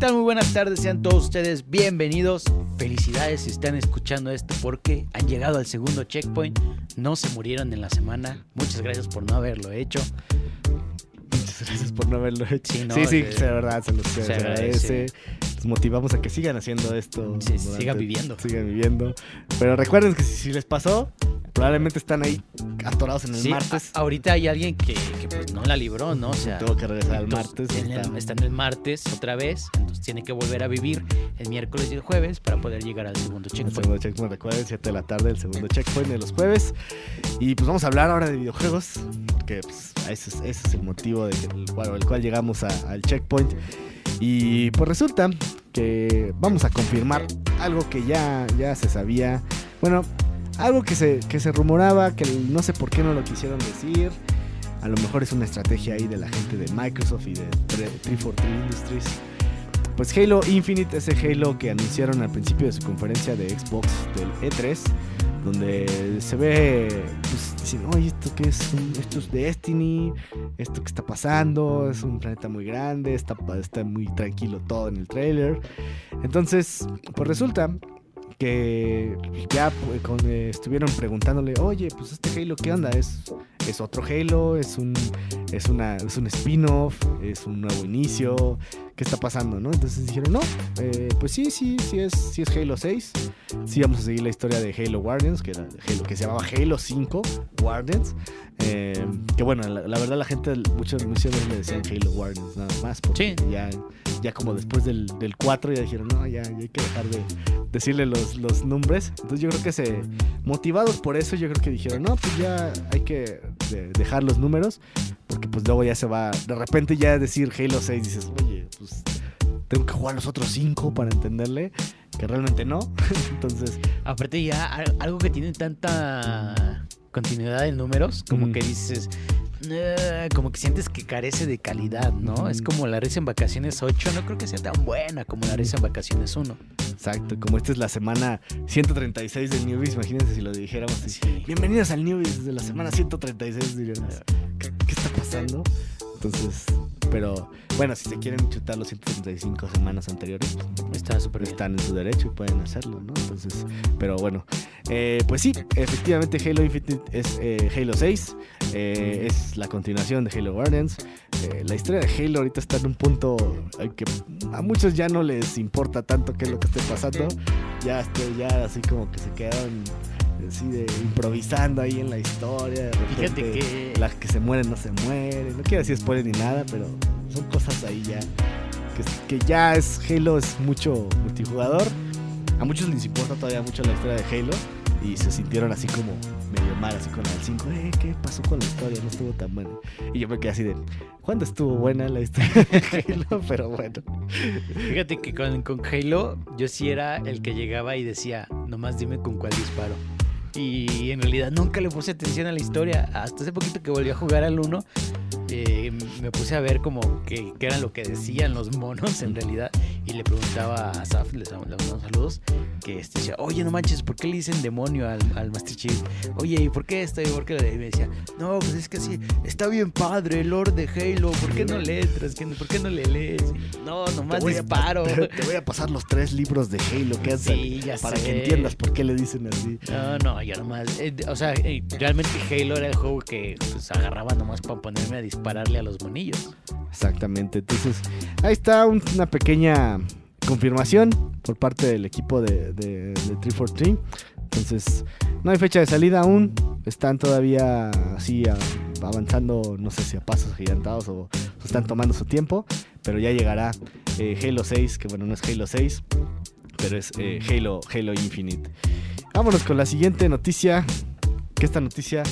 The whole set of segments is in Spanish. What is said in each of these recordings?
Tal? Muy buenas tardes, sean todos ustedes bienvenidos. Felicidades si están escuchando esto porque han llegado al segundo checkpoint. No se murieron en la semana. Muchas gracias por no haberlo hecho. Muchas gracias por no haberlo hecho. Sí, no, sí, sí, de verdad, se los se se agradece. Los motivamos a que sigan haciendo esto. Sí, sigan viviendo. Sigan viviendo. Pero recuerden que si, si les pasó, probablemente están ahí atorados en el Sí, martes. a- ahorita hay alguien que, que, pues no la libró, ¿no? O sea, Tengo que regresar al martes. en el- está- en el martes otra vez, entonces tiene que volver a vivir el miércoles y el jueves para poder llegar al segundo El checkpoint. segundo checkpoint, recuerden, 7 de la tarde, el segundo checkpoint de los jueves. Y pues vamos a hablar ahora de videojuegos, que pues, ese, es, ese es el motivo de que el, cual, el cual llegamos a- al checkpoint. Y pues resulta que vamos a confirmar algo que ya, ya se sabía. Bueno, algo que se, que se rumoraba, que no sé por qué no lo quisieron decir. A lo mejor es una estrategia ahí de la gente de Microsoft y de 343 Industries. Pues Halo Infinite, ese Halo que anunciaron al principio de su conferencia de Xbox del E3, donde se ve, pues dicen, oye, ¿esto qué es? Esto es Destiny, esto que está pasando, es un planeta muy grande, está, está muy tranquilo todo en el trailer. Entonces, pues resulta que ya pues, eh, estuvieron preguntándole, oye, pues este Halo, ¿qué onda? ¿Es, es otro Halo? ¿Es un, es una, es un spin-off? ¿Es un nuevo inicio? ¿Qué está pasando? ¿no? Entonces dijeron, no, eh, pues sí, sí, sí es, sí es Halo 6. Sí vamos a seguir la historia de Halo Guardians, que, era Halo, que se llamaba Halo 5 Guardians. Eh, que bueno, la, la verdad la gente, muchos muchos le decían Halo Guardians nada más, porque Sí. ya, ya como después del, del 4 ya dijeron, no, ya, ya hay que dejar de decirle los, los nombres. Entonces yo creo que se, motivados por eso, yo creo que dijeron, no, pues ya hay que de- dejar los números, porque pues luego ya se va, de repente ya decir Halo 6, dices, oye, pues tengo que jugar los otros 5 para entenderle, que realmente no. Entonces, Aparte ya al- algo que tiene tanta continuidad en números, como que dices, "Eh", como que sientes que carece de calidad, ¿no? Es como la risa en vacaciones 8, no creo que sea tan buena como la risa en vacaciones 1. exacto, como esta es la semana 136 del Newbies, imagínense si lo dijéramos. Sí. Bienvenidos al Newbies de la semana 136, diríamos. ¿Qué, qué está pasando? Entonces, pero bueno, si se quieren chutar los 135 semanas anteriores, Está súper bien. están en su derecho y pueden hacerlo, ¿no? Entonces, pero bueno, eh, pues sí, efectivamente Halo Infinite es eh, Halo 6, eh, es la continuación de Halo Guardians. La historia de Halo ahorita está en un punto en que a muchos ya no les importa tanto qué es lo que esté pasando, ya, este, ya así como que se quedaron así de improvisando ahí en la historia. De Fíjate que las que se mueren no se mueren. No quiero decir spoiler ni nada, pero son cosas ahí ya. Que, que ya es Halo, es mucho multijugador. A muchos les importa todavía mucho la historia de Halo. Y se sintieron así como medio mal, así con la del 5. Eh, ¿qué pasó con la historia? No estuvo tan buena. Y yo me quedé así de, ¿cuándo estuvo buena la historia de Halo? Pero bueno. Fíjate que con, con Halo yo sí era el que llegaba y decía, nomás dime con cuál disparo. Y en realidad nunca le puse atención a la historia. Hasta hace poquito que volví a jugar al 1, eh, me puse a ver como que, que era lo que decían los monos en realidad. Y le preguntaba a Saf, les damos unos saludos, que este, decía, oye, no manches, ¿por qué le dicen demonio al, al Master Chief? Oye, ¿y por qué esto? ¿Y por qué? lo de-?" Y me decía, no, pues es que sí, está bien padre el Lord de Halo, ¿por qué no le ¿Por qué no le lees? No, nomás Te disparo. Te, voy a pasar los tres libros de Halo que Sí, ya para sé. que entiendas por qué le dicen así. No, no, yo nomás. eh, o sea, eh, realmente Halo era el juego que pues, agarraba nomás para ponerme a dispararle a los monillos. Exactamente. Entonces, ahí está un- una pequeña confirmación por parte del equipo de, de, de 343. Entonces, no hay fecha de salida aún. Están todavía así avanzando, no sé si a pasos gigantados o, o están tomando su tiempo. Pero ya llegará eh, Halo 6, que bueno, no es Halo 6, pero es eh, Halo, Halo Infinite. Vámonos con la siguiente noticia. Que esta noticia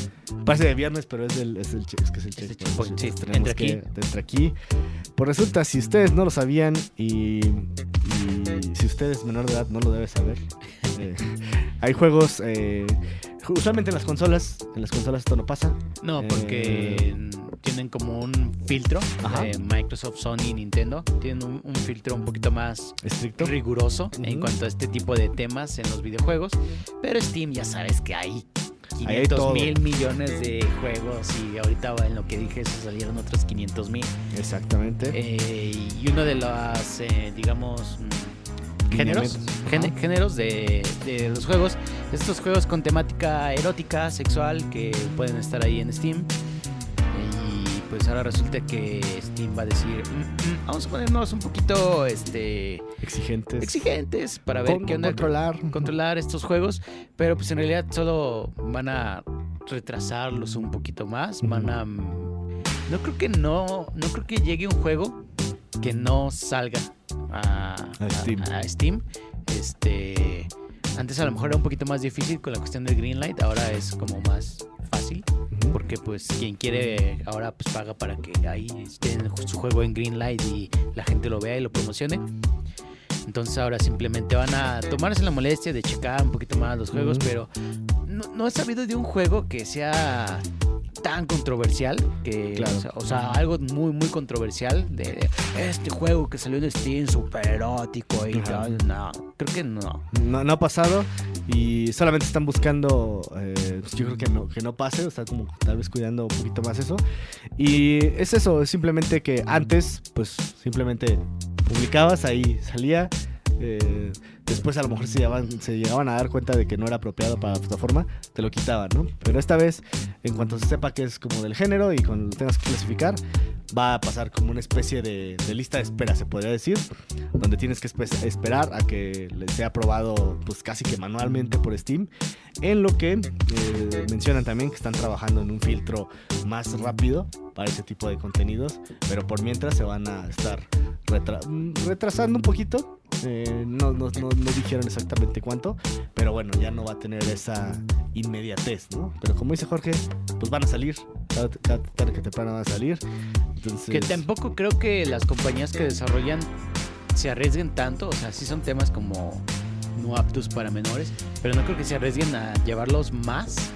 parece de viernes, pero es del es el, che- es que es el Es el checkpoint. sí. Que- aquí. entra aquí. Pues resulta, si ustedes no lo sabían y, y si usted es menor de edad, no lo debe saber. eh, hay juegos, eh, usualmente en las consolas, en las consolas esto no pasa. No, porque Eh, tienen como un filtro. Eh, Microsoft, Sony Nintendo tienen un, un filtro un poquito más Estricto. riguroso en cuanto a este tipo de temas en los videojuegos. Pero Steam ya sabes que hay 500 todo. mil millones de juegos y ahorita en lo que dije eso salieron otros 500 mil. Exactamente. Eh, y uno de los, eh, digamos, mm, géneros, géneros de, de los juegos, estos juegos con temática erótica, sexual, que pueden estar ahí en Steam. Pues ahora resulta que Steam va a decir, "Mm, mm, vamos a ponernos un poquito este, Exigentes. exigentes para ver Con- qué onda controlar. controlar estos juegos, pero pues en realidad solo van a retrasarlos un poquito más, van a mm, no creo que no no creo que llegue un juego que no salga a, A Steam. a- a Steam. Este antes a lo mejor era un poquito más difícil con la cuestión del Greenlight, ahora es como más fácil porque pues quien quiere ahora pues paga para que ahí esté su juego en Greenlight y la gente lo vea y lo promocione. Entonces ahora simplemente van a tomarse la molestia de checar un poquito más los juegos, pero no, no he sabido de un juego que sea tan controversial que Claro. o, sea, o sea, algo muy muy controversial de, este juego que salió en Steam super erótico y Ajá. tal no creo que no No, no ha pasado y solamente están buscando, eh, yo creo que no, que no pase, o sea, como tal vez cuidando un poquito más eso. Y es eso, es simplemente que antes, pues simplemente publicabas, ahí salía. Eh, después a lo mejor se llegaban, se llegaban a dar cuenta de que no era apropiado para la plataforma, te lo quitaban, ¿no? Pero esta vez, en cuanto se sepa que es como del género y cuando lo tengas que clasificar, va a pasar como una especie de, lista de espera, se podría decir, donde tienes que espe- esperar a que le sea aprobado pues casi que manualmente por Steam, en lo que eh, mencionan también que están trabajando en un filtro más rápido para ese tipo de contenidos, pero por mientras se van a estar mm, retrasando un poquito. Eh, no, no, no, no dijeron exactamente cuánto, pero bueno, ya no va a tener esa inmediatez, ¿no? Pero como dice Jorge, pues van a salir, tarde- tarde que temprano van a salir. Entonces, Que tampoco creo que las compañías que desarrollan se arriesguen tanto. O sea, sí son temas como no aptos para menores. Pero no creo que se arriesguen a llevarlos más.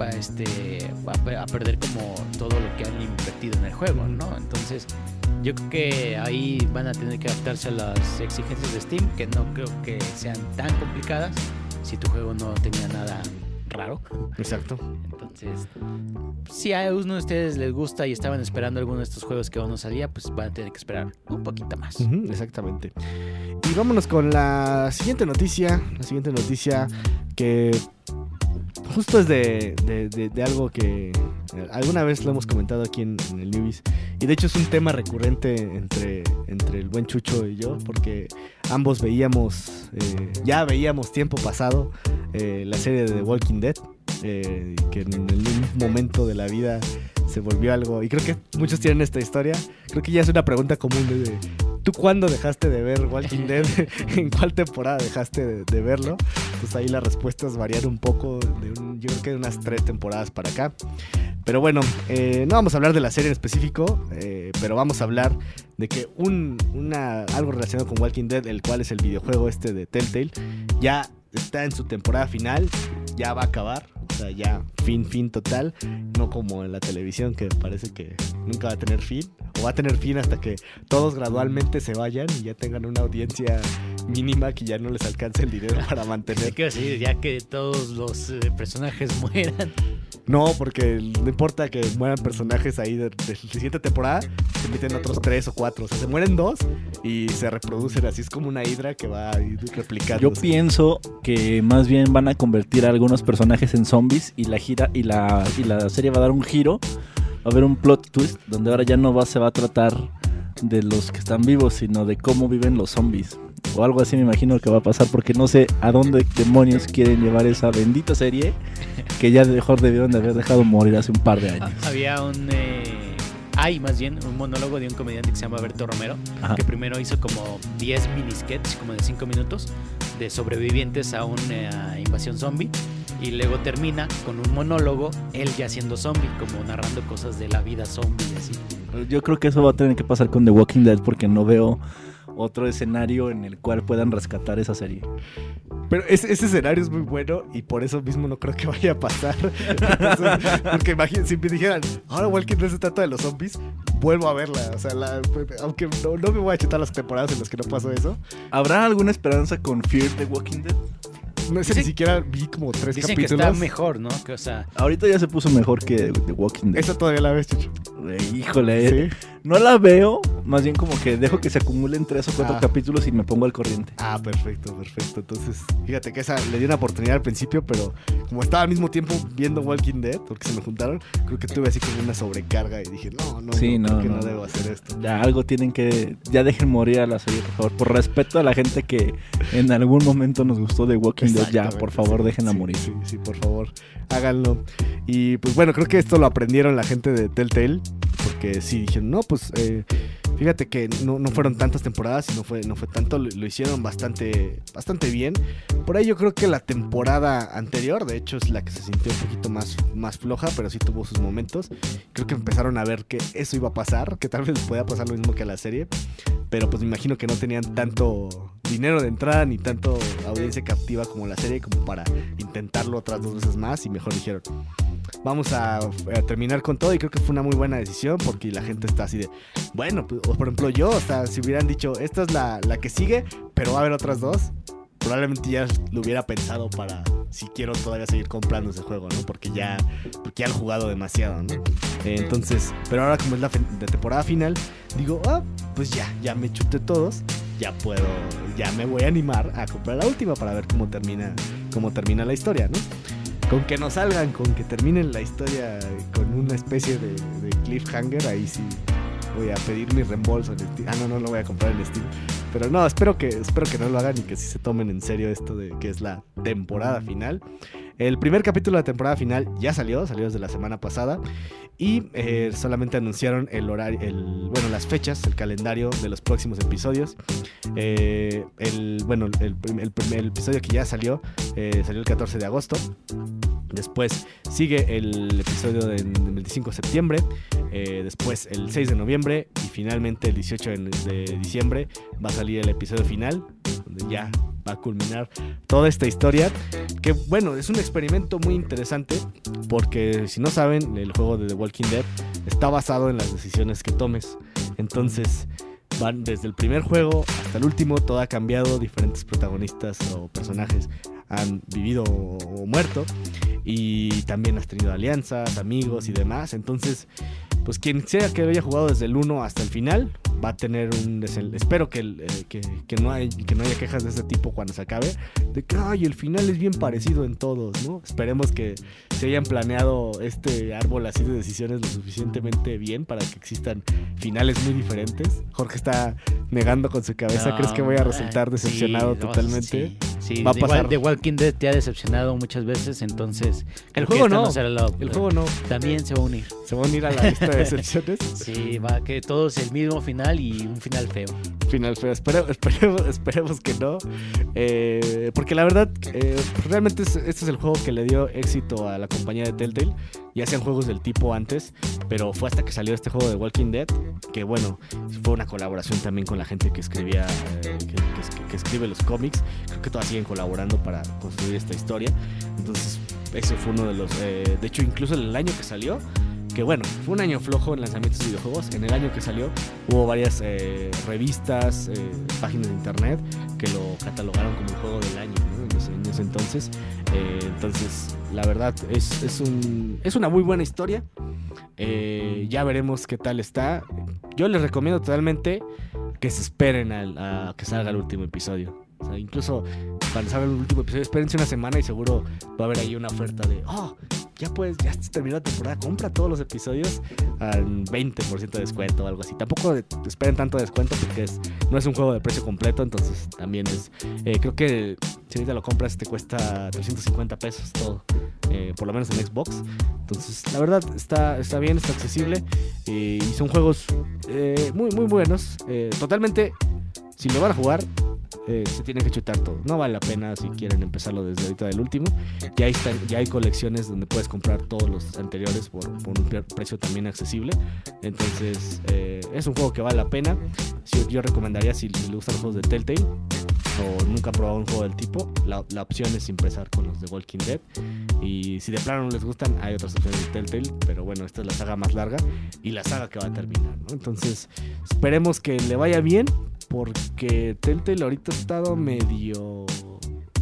A, este, a, pe- a perder como todo lo que han invertido en el juego, ¿no? Entonces, yo creo que ahí van a tener que adaptarse a las exigencias de Steam, que no creo que sean tan complicadas si tu juego no tenía nada raro. Exacto. Entonces, si a uno de ustedes les gusta y estaban esperando alguno de estos juegos que aún no salía, pues van a tener que esperar un poquito más. Exactamente. Y vámonos con la siguiente noticia. La siguiente noticia que justo es de, de- de- algo que alguna vez lo hemos comentado aquí en, el Newbies. Y de hecho es un tema recurrente entre, entre el buen Chucho y yo, porque ambos veíamos, eh, ya veíamos tiempo pasado eh, la serie de The Walking Dead, eh, que en mismo momento de la vida se volvió algo. Y creo que muchos tienen esta historia. Creo que ya es una pregunta común de, ¿tú cuándo dejaste de ver Walking Dead? ¿En cuál temporada dejaste de, verlo? Pues ahí las respuestas varían un poco. Yo creo que de unas tres temporadas para acá. Pero bueno, eh, no vamos a hablar de la serie en específico, eh, pero vamos a hablar de que un, algo relacionado con Walking Dead, el cual es el videojuego este de Telltale, ya está en su temporada final, ya va a acabar, o sea, ya fin, fin total, no como en la televisión que parece que nunca va a tener fin, o va a tener fin hasta que todos gradualmente se vayan y ya tengan una audiencia mínima que ya no les alcance el dinero para mantener. Quiero decir, ya que todos los eh, personajes mueran, No, porque no importa que mueran personajes ahí de, de la siguiente temporada, se meten otros tres o cuatro. O sea, se mueren dos y se reproducen. Así es como una hidra que va a ir replicando. Yo pienso que más bien van a convertir a algunos personajes en zombies y la gira y la, y la serie va a dar un giro. Va a haber un plot twist donde ahora ya no va, se va a tratar de los que están vivos, sino de cómo viven los zombies. O algo así me imagino que va a pasar porque no sé a dónde demonios quieren llevar esa bendita serie que ya mejor debieron de haber dejado morir hace un par de años. había un... eh, hay más bien un monólogo de un comediante que se llama Berto Romero, Ajá. que primero hizo como 10 mini sketches, como de 5 minutos, de sobrevivientes a una invasión zombie. Y luego termina con un monólogo, él ya siendo zombie, como narrando cosas de la vida zombie y así. Yo creo que eso va a tener que pasar con The Walking Dead porque no veo otro escenario en el cual puedan rescatar esa serie. Pero ese, ese escenario es muy bueno y por eso mismo no creo que vaya a pasar. Entonces, porque imagínate, si me dijeran, ahora Walking Dead se trata de los zombies, vuelvo a verla. O sea, la- aunque no, no me voy a chutar las temporadas en las que no pasó eso. ¿Habrá alguna esperanza con Fear the Walking Dead? No sé, ni siquiera vi como tres Dicen que capítulos. está mejor, ¿no? Que, o sea, Ahorita ya se puso mejor que The Walking Dead. Esa todavía la ves, Chucho. Híjole, Sí. no la veo. Más bien como que dejo que se acumulen tres o cuatro Ah. capítulos y me pongo al corriente. Ah, perfecto, perfecto. Entonces, fíjate que esa le di una oportunidad al principio, pero como estaba al mismo tiempo viendo Walking Dead, porque se me juntaron, creo que tuve así como una sobrecarga y dije, no, no, Sí, no, no, creo que no, no. debo hacer esto. Ya algo tienen que. Ya dejen morir a la serie, por favor. Por respeto a la gente que en algún momento nos gustó The Walking Dead, ya, por favor, sí, déjenla sí, morir. Sí, sí, por favor, háganlo. Y pues bueno, creo que esto lo aprendieron la gente de Telltale, porque sí dijeron, no, pues eh, fíjate que no, no fueron tantas temporadas y no fue, no fue tanto, lo, hicieron bastante, bastante bien. Por ahí yo creo que la temporada anterior, de hecho, es la que se sintió un poquito más, más floja, pero sí tuvo sus momentos. Creo que empezaron a ver que eso iba a pasar, que tal vez podía pasar lo mismo que a la serie, pero pues me imagino que no tenían tanto dinero de entrada ni tanto audiencia captiva como la serie como para intentarlo otras dos veces más y mejor dijeron vamos a, a terminar con todo y creo que fue una muy buena decisión porque la gente está así de bueno pues, por ejemplo yo o sea si hubieran dicho esta es la, la que sigue pero va a haber otras dos probablemente ya lo hubiera pensado para si quiero todavía seguir comprando ese juego, ¿no? Porque ya, porque ya he jugado demasiado, ¿no? Eh, entonces, pero ahora como es la de temporada final, digo, ah, pues ya, ya me chuté todos, ya puedo, ya me voy a animar a comprar la última para ver cómo termina, cómo termina la historia, ¿no? Con que no salgan, con que terminen la historia con una especie de, de cliffhanger, ahí sí voy a pedir mi reembolso en Steam. Ah, no, no lo voy a comprar en Steam. Pero no, espero que, espero que no lo hagan y que sí se tomen en serio esto de que es la temporada final. El primer capítulo de la temporada final ya salió, salió desde la semana pasada. Y eh, solamente anunciaron el horario, el, bueno, las fechas, el calendario de los próximos episodios. Eh, el, bueno, el, episodio que ya salió, eh, salió el 14 de agosto. Después sigue el episodio del del 25 de septiembre. después el 6 de noviembre. Y finalmente el 18 de, diciembre va a salir el episodio final. Ya culminar toda esta historia. Que bueno, es un experimento muy interesante. Porque si no saben, el juego de The Walking Dead está basado en las decisiones que tomes. Entonces, van desde el primer juego hasta el último, todo ha cambiado, diferentes protagonistas o personajes han vivido o, o muerto y también has tenido alianzas, amigos y demás. Entonces, pues quien sea que haya jugado desde el 1 hasta el final va a tener un desen- espero que, el, eh, que, que no hay, que no haya quejas de ese tipo cuando se acabe de que ay el final es bien parecido en todos no esperemos que se hayan planeado este árbol así de decisiones lo suficientemente bien para que existan finales muy diferentes Jorge está negando con su cabeza No, crees que voy a resultar decepcionado totalmente Sí, sí, Va a igual pasar. The Walking Dead te ha decepcionado muchas veces, entonces. que juego no. será la- el juego no También se va a unir. se va a unir a la lista de decepciones Sí, va a que todo es el mismo final y un final feo. final feo. Espere- esperemos, esperemos que no. Eh, porque la verdad, eh, realmente es- este es el juego que le dio éxito a la compañía de Telltale. Ya hacían juegos del tipo antes, pero fue hasta que salió este juego de Walking Dead, que bueno, fue una colaboración también con la gente que escribía, eh, que, escribe los cómics. Creo que todas siguen colaborando para construir esta historia. Entonces, ese fue uno de los... eh, de hecho, incluso el año que salió, que bueno, fue un año flojo en lanzamientos de videojuegos. En el año que salió hubo varias eh, revistas, eh, páginas de internet que lo catalogaron como el juego del año ¿no? en, ese, en ese entonces. Eh, entonces, la verdad, es, es, un, es una muy buena historia. Eh, ya veremos qué tal está. Yo les recomiendo totalmente que se esperen al- a que salga el último episodio. O sea, incluso cuando salga el último episodio, espérense una semana y seguro va a haber ahí una oferta de, oh, ya puedes, ya terminó la temporada, compra todos los episodios al 20% de descuento o algo así. Tampoco esperen tanto descuento porque es, no es un juego de precio completo, entonces también es, eh, creo que si ahorita lo compras te cuesta 350 pesos todo, eh, por lo menos en Xbox. Entonces, la verdad está, está bien, está accesible y son juegos eh, muy, muy buenos. totalmente, si lo van a jugar, eh, se tienen que chutar todo. No vale la pena si quieren empezarlo desde ahorita del último. Ya hay, ya hay colecciones donde puedes comprar todos los anteriores por, por un pre- precio también accesible. Entonces, eh, es un juego que vale la pena. Sí, yo recomendaría si, si le gustan los juegos de Telltale, o nunca han probado un juego del tipo, la, la opción es empezar con los de Walking Dead. Y si de plano no les gustan, hay otras opciones de Telltale, pero bueno, esta es la saga más larga y la saga que va a terminar, ¿no? Entonces, esperemos que le vaya bien, porque Telltale ahorita ha estado medio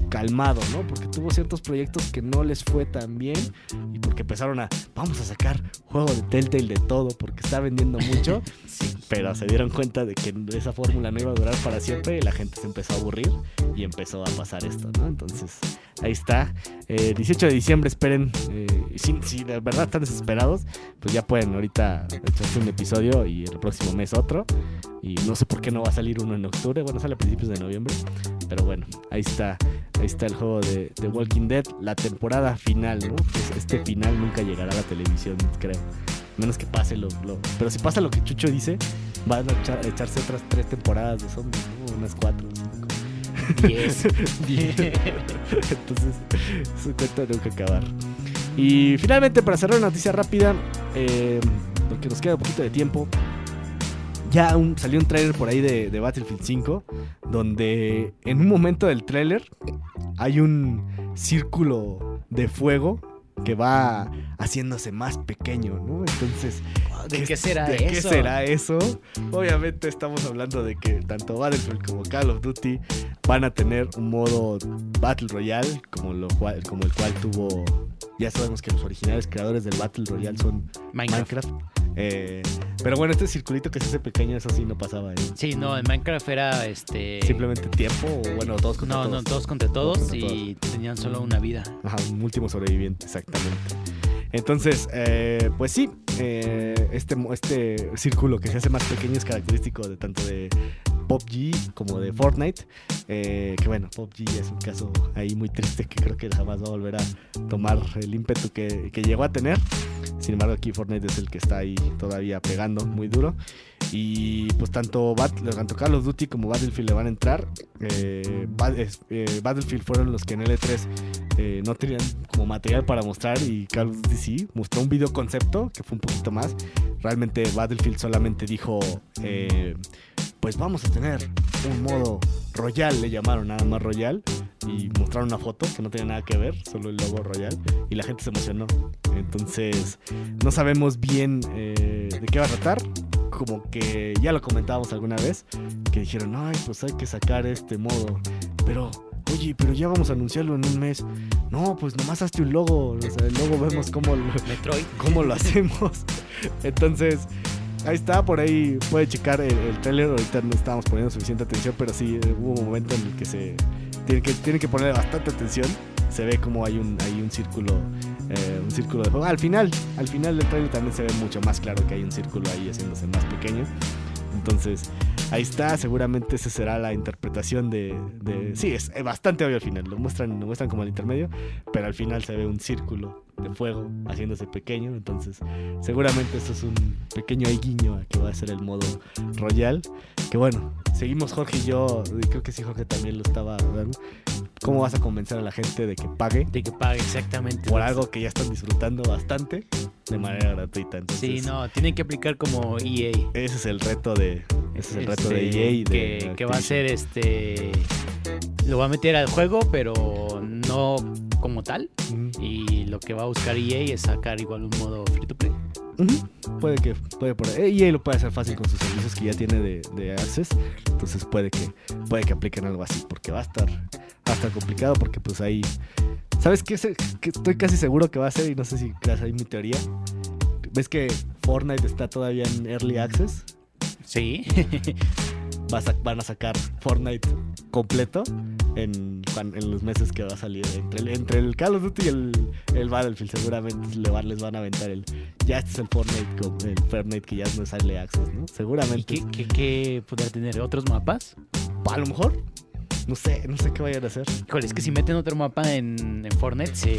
calmado, ¿no? Porque tuvo ciertos proyectos que no les fue tan bien y porque empezaron a, vamos a sacar juego de Telltale de todo porque está vendiendo mucho, pero se dieron cuenta de que esa fórmula no iba a durar para siempre y la gente se empezó a aburrir y empezó a pasar esto, ¿no? Entonces, ahí está. Eh, 18 de diciembre, esperen. Eh, si, si de verdad están desesperados, pues ya pueden ahorita echarse un episodio y el próximo mes otro. Y no sé por qué no va a salir uno en octubre, bueno, sale a principios de noviembre. Pero bueno, ahí está, ahí está el juego de, de Walking Dead, la temporada final, ¿no? Pues este final nunca llegará a la televisión, creo. Menos que pase lo, lo- Pero si pasa lo que Chucho dice, van a echar- echarse otras tres temporadas de zombies, ¿no? Unas cuatro. cinco. Diez. Entonces, su cuento nunca acabar. Y finalmente, para cerrar una noticia rápida, eh, porque nos queda un poquito de tiempo, ya un- salió un tráiler por ahí de, de Battlefield 5, donde en un momento del tráiler hay un círculo de fuego que va haciéndose más pequeño, ¿no? Entonces, ¿De qué será ¿De eso? qué será eso? Obviamente estamos hablando de que tanto Battlefield como Call of Duty van a tener un modo Battle Royale como, lo cual, como el cual tuvo... Ya sabemos que los originales creadores del Battle Royale son Minecraft. Minecraft. Eh, pero bueno, este circulito que se hace pequeño, eso sí no pasaba. ¿eh? Sí, no, en Minecraft era este. Simplemente tiempo o bueno, todos contra No, todos. no, todos contra todos contra y tenían solo una vida. Ajá, un último sobreviviente, exactamente. Entonces, eh, pues sí, eh, este, este círculo que se hace más pequeño es característico de tanto de PUBG como de Fortnite. eh, que bueno, PUBG es un caso ahí muy triste que creo que jamás va a volver a tomar el ímpetu que, que llegó a tener. Sin embargo, aquí Fortnite es el que está ahí todavía pegando muy duro. Y pues tanto, Bat- tanto Call Duty como Battlefield le van a entrar. Eh, eh, Battlefield fueron los que en L3 eh, no tenían como material para mostrar y Call of Duty sí, mostró un video concepto que fue un poquito más. Realmente Battlefield solamente dijo, pues vamos a tener un modo Royal, le llamaron nada más Royal, y mostraron una foto que no tenía nada que ver, solo el logo Royal, y la gente se emocionó. Entonces, no sabemos bien eh, de qué va a tratar. Como que ya lo comentábamos alguna vez, que dijeron, ay, pues hay que sacar este modo. Pero, oye, pero ya vamos a anunciarlo en un mes. No, pues nomás hazte un logo. O sea, luego vemos cómo lo, Metroid. cómo lo hacemos. Entonces, ahí está, por ahí puede checar el, el trailer. Ahorita no estábamos poniendo suficiente atención, pero sí eh, hubo un momento en el que se tiene que, tiene que poner bastante atención. Se ve como hay un, hay un círculo. eh, un círculo de juego. Al final, al final del trailer también se ve mucho más claro que hay un círculo ahí haciéndose más pequeño. Entonces, ahí está, seguramente esa será la interpretación de... sí, es bastante obvio al final, lo muestran, lo muestran como el intermedio, pero al final se ve un círculo de fuego haciéndose pequeño, entonces seguramente eso es un pequeño guiño a que va a ser el modo Royal, que bueno, seguimos Jorge y yo, y creo que sí Jorge también lo estaba dando. ¿Cómo vas a convencer a la gente de que pague De que pague exactamente. por algo que ya están disfrutando bastante de manera gratuita? Entonces, Sí, no, tienen que aplicar como EA. ese es el reto de ese es el reto de Este, EA y de que, que va a ser este. Lo va a meter al juego, pero no como tal. Y lo que va a buscar EA es sacar igual un modo free to play. Puede que, puede por ahí. EA lo puede hacer fácil con sus servicios que ya tiene de, de Access. Entonces puede que, puede que apliquen algo así. Porque va a estar, va a estar complicado. Porque pues ahí. ¿Sabes qué? Que estoy casi seguro que va a ser. Y no sé si creas ahí mi teoría. ¿Ves que Fortnite está todavía en Early Access? Sí. A van a sacar Fortnite completo en, los meses que va a salir. Entre el, entre el Call of Duty y el, el Battlefield, seguramente les van a aventar el. Ya este es el Fortnite, el Fortnite que ya no es Early Access, ¿no? ¿Y Seguramente. qué, qué, qué podrá tener? ¿Otros mapas? A lo mejor. No sé, no sé qué vayan a hacer. Híjole, es que si meten otro mapa en, en Fortnite se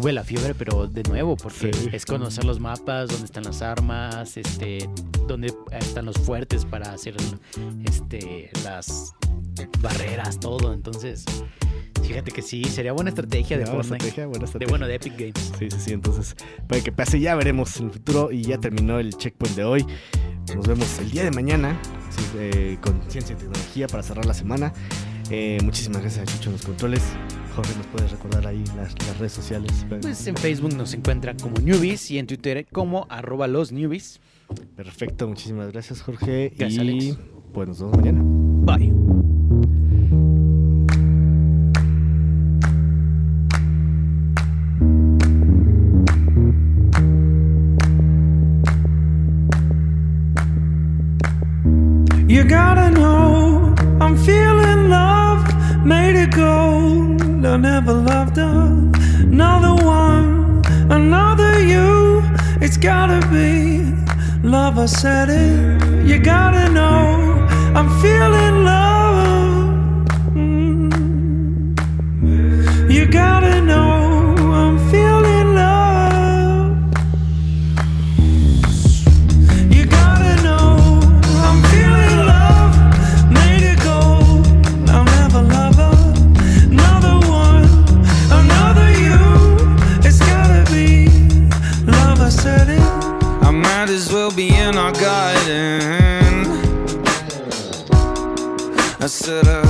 sube la fiebre, pero de nuevo, porque Sí. es conocer los mapas, dónde están las armas, este, dónde están los fuertes para hacer este, las barreras, todo. Entonces, fíjate que sí, sería buena estrategia de Buena Fortnite. estrategia, buena De estrategia. bueno, de Epic Games. Sí, sí, sí. Entonces, puede que pase. Ya veremos en el futuro. Y ya terminó el checkpoint de hoy. Nos vemos el día de mañana sí, eh, con ciencia y tecnología para cerrar la semana. Eh, muchísimas gracias a Chucho en los controles. Jorge, ¿nos puedes recordar ahí las, las redes sociales? Pues en Facebook nos encuentran como Newbies y en Twitter como arroba los Newbies. Perfecto, muchísimas gracias Jorge. Gracias, y Alex. pues nos vemos mañana. Bye. You gotta know I'm feeling love, made it gold. I never loved another one, another you. It's gotta be love. I said it. You gotta know I'm feeling love. Mm. You gotta know as be in our garden. I said a,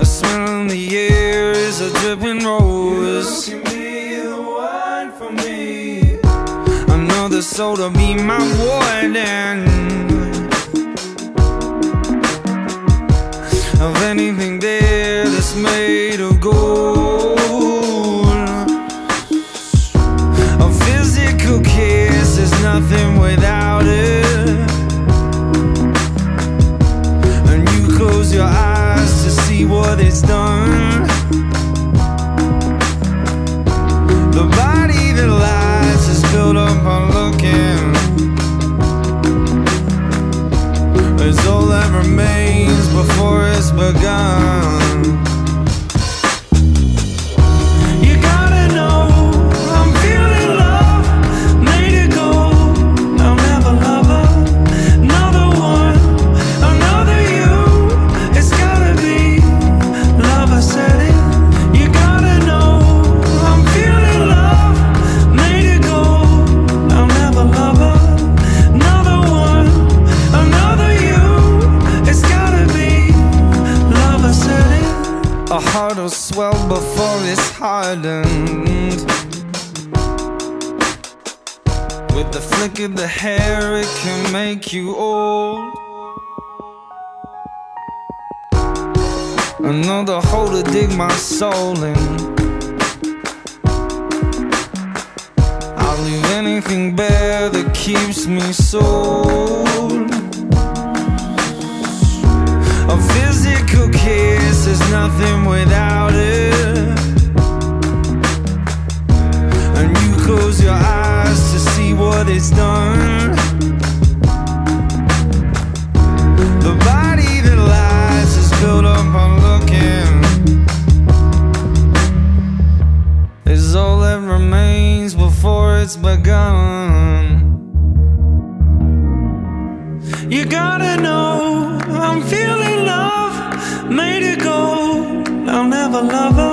a smell in the air is a dripping rose. You can be the one for me. Another soul to be my warden of anything there that's made of what it's done. The body that lies is built up on looking. It's all that remains before it's begun. Can make you old. Another hole to dig my soul in. I'll leave anything bare that keeps me sold. A physical kiss is nothing without it. And you close your eyes to see what it's done. It's begun. You gotta know I'm feeling love, made it gold. I'll never love another